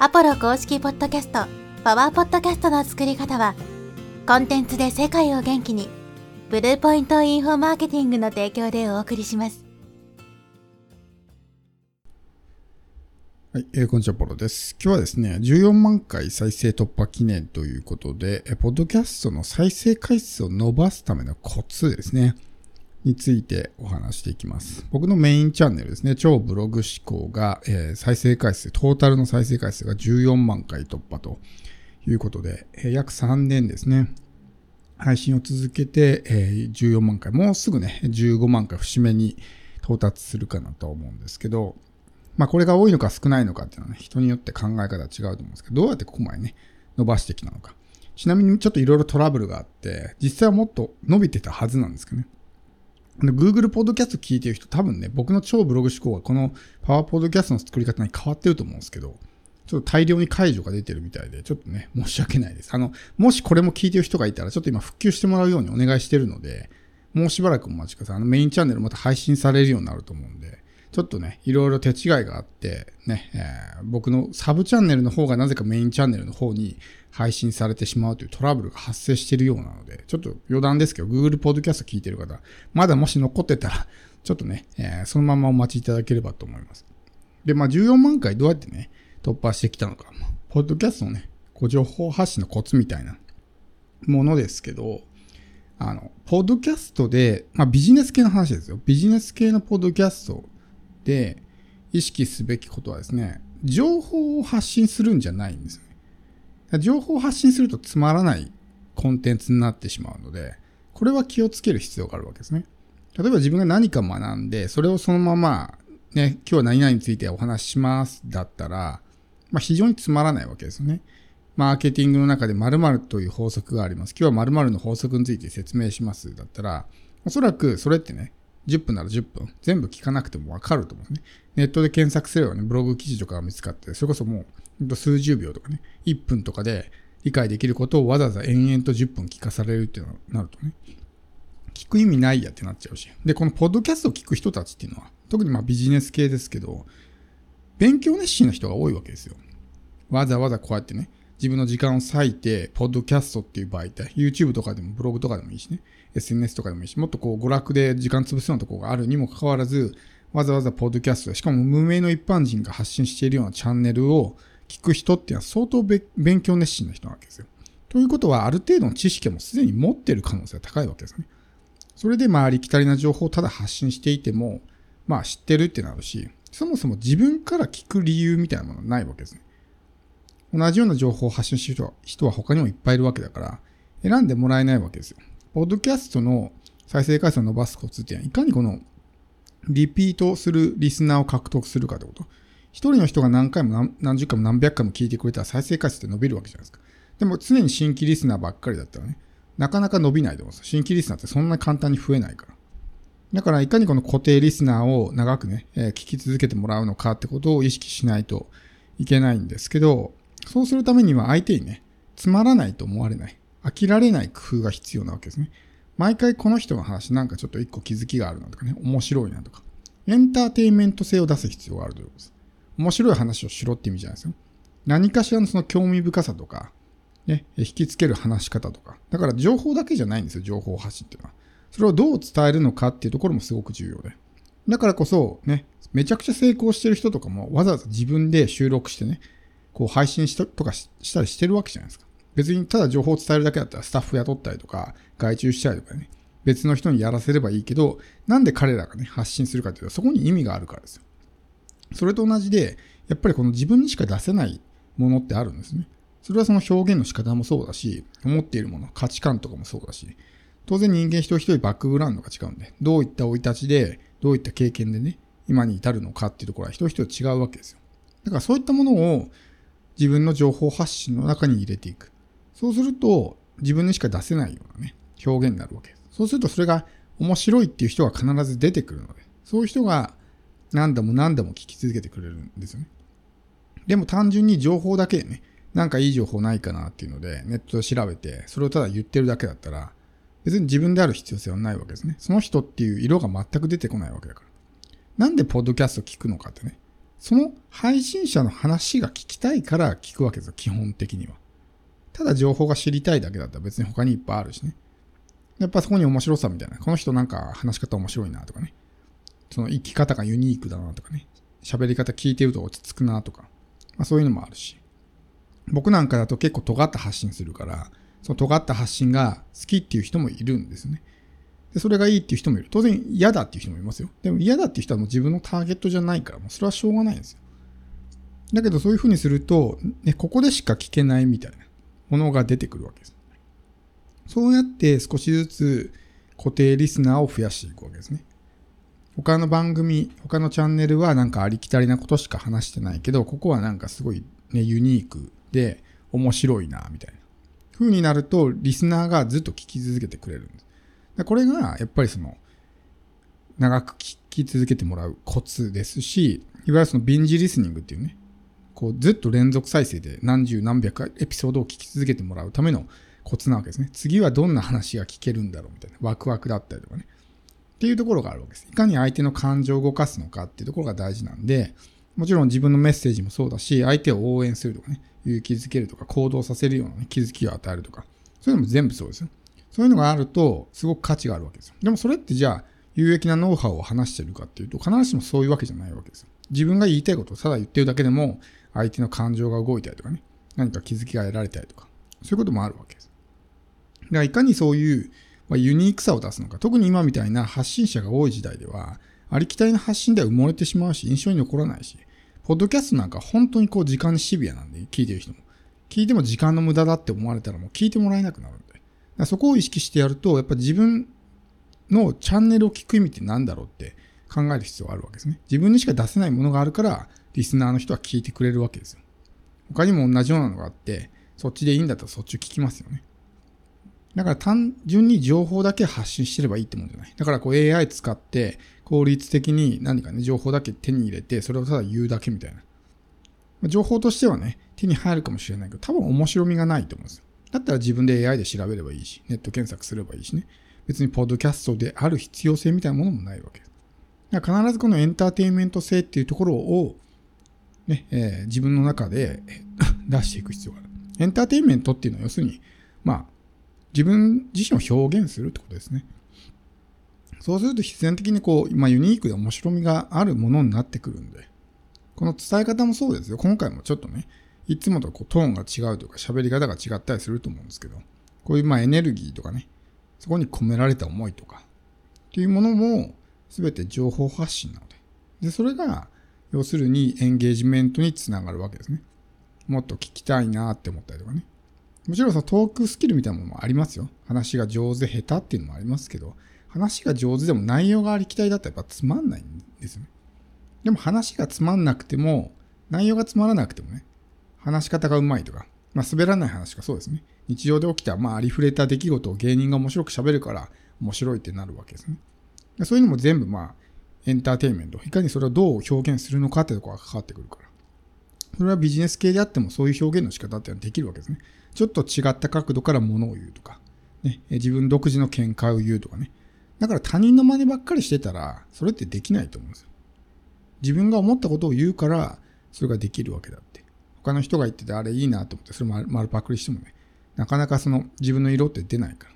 アポロ公式ポッドキャスト、パワーポッドキャストの作り方は、コンテンツで世界を元気に、ブルーポイントインフォマーケティングの提供でお送りします。はい、えーこんにちは、ポロです。今日はですね、14万回再生突破記念ということで、えーポッドキャストの再生回数を伸ばすためのコツですね、についてお話していきます。僕のメインチャンネルですね、超ブログ思考が、えー再生回数、トータルの再生回数が14万回突破ということで、えー約3年ですね、配信を続けて、えー14万回、もうすぐね、15万回節目に到達するかなと思うんですけど、まあこれが多いのか少ないのかっていうのはね、人によって考え方は違うと思うんですけど、どうやってここまでね、伸ばしてきたのか。ちなみにちょっといろいろトラブルがあって、実際はもっと伸びてたはずなんですけどね。Google ポッドキャスト聞いてる人多分ね、僕の超ブログ思考はこのパワーポッドキャストの作り方に変わってると思うんですけど、ちょっと大量に解除が出てるみたいで、ちょっとね、申し訳ないです。あの、もしこれも聞いてる人がいたら、ちょっと今復旧してもらうようにお願いしてるので、もうしばらくお待ちください。あのメインチャンネルまた配信されるようになると思うんで、ちょっとね、いろいろ手違いがあって、ね、えー僕のサブチャンネルの方がなぜかメインチャンネルの方に配信されてしまうというトラブルが発生しているようなので、ちょっと余談ですけど、Google Podcast 聞いてる方、まだもし残ってたら、ちょっとね、えーそのままお待ちいただければと思います。で、まあ14万回どうやってね、突破してきたのか、ポッドキャストのね、こう情報発信のコツみたいなものですけど、あの、ポッドキャストで、まあビジネス系の話ですよ。ビジネス系のポッドキャストで意識すべきことはですね、情報を発信するんじゃないんですね。情報を発信するとつまらないコンテンツになってしまうので、これは気をつける必要があるわけですね。例えば自分が何か学んで、それをそのまま、ね、今日は何々についてお話ししますだったら、まあ非常につまらないわけですよね。マーケティングの中で〇〇という法則があります。今日は〇〇の法則について説明しますだったら、おそらくそれってね、10分なら10分、全部聞かなくてもわかると思うね。ネットで検索すればね、ブログ記事とかが見つかって、それこそもう数十秒とかね、1分とかで理解できることをわざわざ延々と10分聞かされるっていうのになるとね、聞く意味ないやってなっちゃうし。で、このポッドキャストを聞く人たちっていうのは、特にまあビジネス系ですけど、勉強熱心な人が多いわけですよ。わざわざこうやってね、自分の時間を割いて、ポッドキャストっていう媒体、YouTube とかでもブログとかでもいいしね、SNS とかでもいいし、もっとこう娯楽で時間潰すようなところがあるにもかかわらず、わざわざポッドキャスト、しかも無名の一般人が発信しているようなチャンネルを聞く人っていうのは相当勉強熱心な人なわけですよ。ということは、ある程度の知識もすでに持ってる可能性が高いわけですね。それでまあありきたりな情報をただ発信していても、まあ知ってるってなるし、そもそも自分から聞く理由みたいなものはないわけですね。同じような情報を発信してる人は他にもいっぱいいるわけだから、選んでもらえないわけですよ。ポッドキャストの再生回数を伸ばすコツっていうのは、いかにこのリピートするリスナーを獲得するかってこと。一人の人が何回も何何十回も何百回も聞いてくれたら再生回数って伸びるわけじゃないですか。でも常に新規リスナーばっかりだったらね、なかなか伸びないと思うんですよ。新規リスナーってそんな簡単に増えないから。だからいかにこの固定リスナーを長くね、えー聞き続けてもらうのかってことを意識しないといけないんですけど、そうするためには相手にね、つまらないと思われない。飽きられない工夫が必要なわけですね。毎回この人の話なんかちょっと一個気づきがあるなとかね、面白いなとか。エンターテインメント性を出す必要があるということです。面白い話をしろって意味じゃないですよ。何かしらのその興味深さとか、ね、引きつける話し方とか。だから情報だけじゃないんですよ、情報発信っていうのは。それをどう伝えるのかっていうところもすごく重要で。だからこそ、ね、めちゃくちゃ成功してる人とかもわざわざ自分で収録してね、こう配信したとかしたりしてるわけじゃないですか。別にただ情報を伝えるだけだったらスタッフ雇ったりとか、外注したりとかね、別の人にやらせればいいけど、なんで彼らがね、発信するかっていうと、そこに意味があるからですよ。それと同じで、やっぱりこの自分にしか出せないものってあるんですね。それはその表現の仕方もそうだし、思っているもの、価値観とかもそうだし、当然人間一人一人バックグラウンドが違うんで、どういった生い立ちで、どういった経験でね、今に至るのかっていうところは一人一人違うわけですよ。だからそういったものを自分の情報発信の中に入れていく。そうすると、自分にしか出せないようなね、表現になるわけです。そうするとそれが面白いっていう人が必ず出てくるので、そういう人が何度も何度も聞き続けてくれるんですよね。でも単純に情報だけね、なんかいい情報ないかなっていうので、ネットで調べて、それをただ言ってるだけだったら、別に自分である必要性はないわけですね。その人っていう色が全く出てこないわけだから。なんでポッドキャスト聞くのかってね。その配信者の話が聞きたいから聞くわけですよ、基本的には。ただ情報が知りたいだけだったら別に他にいっぱいあるしね。やっぱそこに面白さみたいな。この人なんか話し方面白いなとかね。その生き方がユニークだなとかね。喋り方聞いてると落ち着くなとか。まあそういうのもあるし。僕なんかだと結構尖った発信するから、その尖った発信が好きっていう人もいるんですね。で、それがいいっていう人もいる。当然嫌だっていう人もいますよ。でも嫌だっていう人はもう自分のターゲットじゃないから、もうそれはしょうがないんですよ。だけどそういうふうにすると、ね、ここでしか聞けないみたいなものが出てくるわけです。そうやって少しずつ固定リスナーを増やしていくわけですね。他の番組、他のチャンネルはなんかありきたりなことしか話してないけど、ここはなんかすごいね、ユニークで面白いな、みたいな。風になると、リスナーがずっと聞き続けてくれるんです。これが、やっぱりその、長く聞き続けてもらうコツですし、いわゆるそのビンジリスニングっていうね、こうずっと連続再生で何十何百エピソードを聞き続けてもらうためのコツなわけですね。次はどんな話が聞けるんだろうみたいな。ワクワクだったりとかね。っていうところがあるわけです。いかに相手の感情を動かすのかっていうところが大事なんで、もちろん自分のメッセージもそうだし、相手を応援するとかね、勇気づけるとか、行動させるような、ね、気づきを与えるとか、そういうのも全部そうですよ。そういうのがあると、すごく価値があるわけですよ。でもそれってじゃあ、有益なノウハウを話してるかっていうと、必ずしもそういうわけじゃないわけですよ。自分が言いたいことをただ言ってるだけでも、相手の感情が動いたりとかね、何か気づきが得られたりとか、そういうこともあるわけです。だからいかにそういう、まあ、ユニークさを出すのか、特に今みたいな発信者が多い時代では、ありきたりな発信では埋もれてしまうし、印象に残らないし、ポッドキャストなんか本当にこう時間にシビアなんで、聞いてる人も。聞いても時間の無駄だって思われたらもう聞いてもらえなくなるんで。そこを意識してやると、やっぱ自分のチャンネルを聞く意味って何だろうって考える必要があるわけですね。自分にしか出せないものがあるから、リスナーの人は聞いてくれるわけですよ。他にも同じようなのがあって、そっちでいいんだったらそっちを聞きますよね。だから単純に情報だけ発信してればいいってもんじゃない。だからこう AI 使って効率的に何かね、情報だけ手に入れて、それをただ言うだけみたいな。情報としてはね、手に入るかもしれないけど、多分面白みがないと思うんですよ。だったら自分で AI で調べればいいし、ネット検索すればいいしね。別にポッドキャストである必要性みたいなものもないわけです。だから必ずこのエンターテインメント性っていうところを、ね、えー、自分の中で 出していく必要がある。エンターテインメントっていうのは要するに、まあ、自分自身を表現するってことですね。そうすると必然的にこう、まあ、ユニークで面白みがあるものになってくるんで、この伝え方もそうですよ。今回もちょっとね、いつもとこうトーンが違うとか喋り方が違ったりすると思うんですけど、こういうまあエネルギーとかね、そこに込められた思いとか、っていうものも全て情報発信なので。で、それが、要するにエンゲージメントにつながるわけですね。もっと聞きたいなって思ったりとかね。もちろんさ、トークスキルみたいなものもありますよ。話が上手、下手っていうのもありますけど、話が上手でも内容がありきたりだったらやっぱつまんないんですよね。でも話がつまんなくても、内容がつまらなくてもね、話し方がうまいとか、まあ滑らない話がそうですね。日常で起きた、まあありふれた出来事を芸人が面白く喋るから面白いってなるわけですね。そういうのも全部まあエンターテインメント。いかにそれをどう表現するのかってところが関わってくるから。それはビジネス系であってもそういう表現の仕方ってのはできるわけですね。ちょっと違った角度から物を言うとか、ね、自分独自の見解を言うとかね。だから他人の真似ばっかりしてたら、それってできないと思うんですよ。自分が思ったことを言うから、それができるわけだって。他の人が言ってて、あれいいなと思って、それ丸パクリしてもね、なかなかその自分の色って出ないから。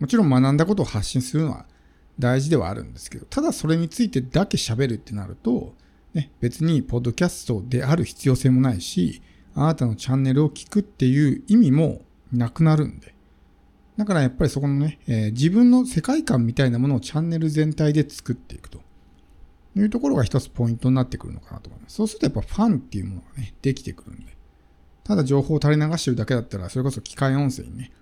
もちろん学んだことを発信するのは大事ではあるんですけど、ただそれについてだけ喋るってなると、ね、別にポッドキャストである必要性もないし、あなたのチャンネルを聞くっていう意味もなくなるんで。だからやっぱりそこのね、えー、自分の世界観みたいなものをチャンネル全体で作っていくと。いうところが一つポイントになってくるのかなと思います。そうするとやっぱファンっていうものがね、できてくるんで。ただ情報を垂れ流してるだけだったら、それこそ機械音声にね、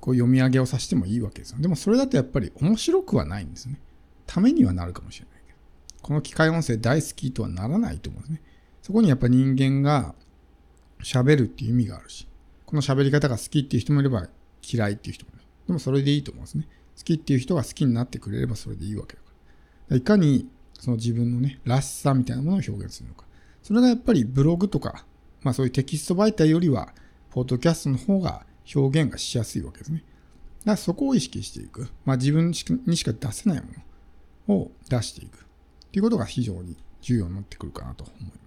こう読み上げをさせてもいいわけですよ。でもそれだとやっぱり面白くはないんですね。ためにはなるかもしれないけど。この機械音声大好きとはならないと思うんですね。そこにやっぱ人間が喋るっていう意味があるし、この喋り方が好きっていう人もいれば嫌いっていう人もいる。でもそれでいいと思うんですね。好きっていう人が好きになってくれればそれでいいわけだから。いかにその自分のね、らしさみたいなものを表現するのか。それがやっぱりブログとか、まあそういうテキスト媒体よりは、ポッドキャストの方が表現がしやすいわけですね。だからそこを意識していく。まあ自分にしか出せないものを出していく。っていうことが非常に重要になってくるかなと思います。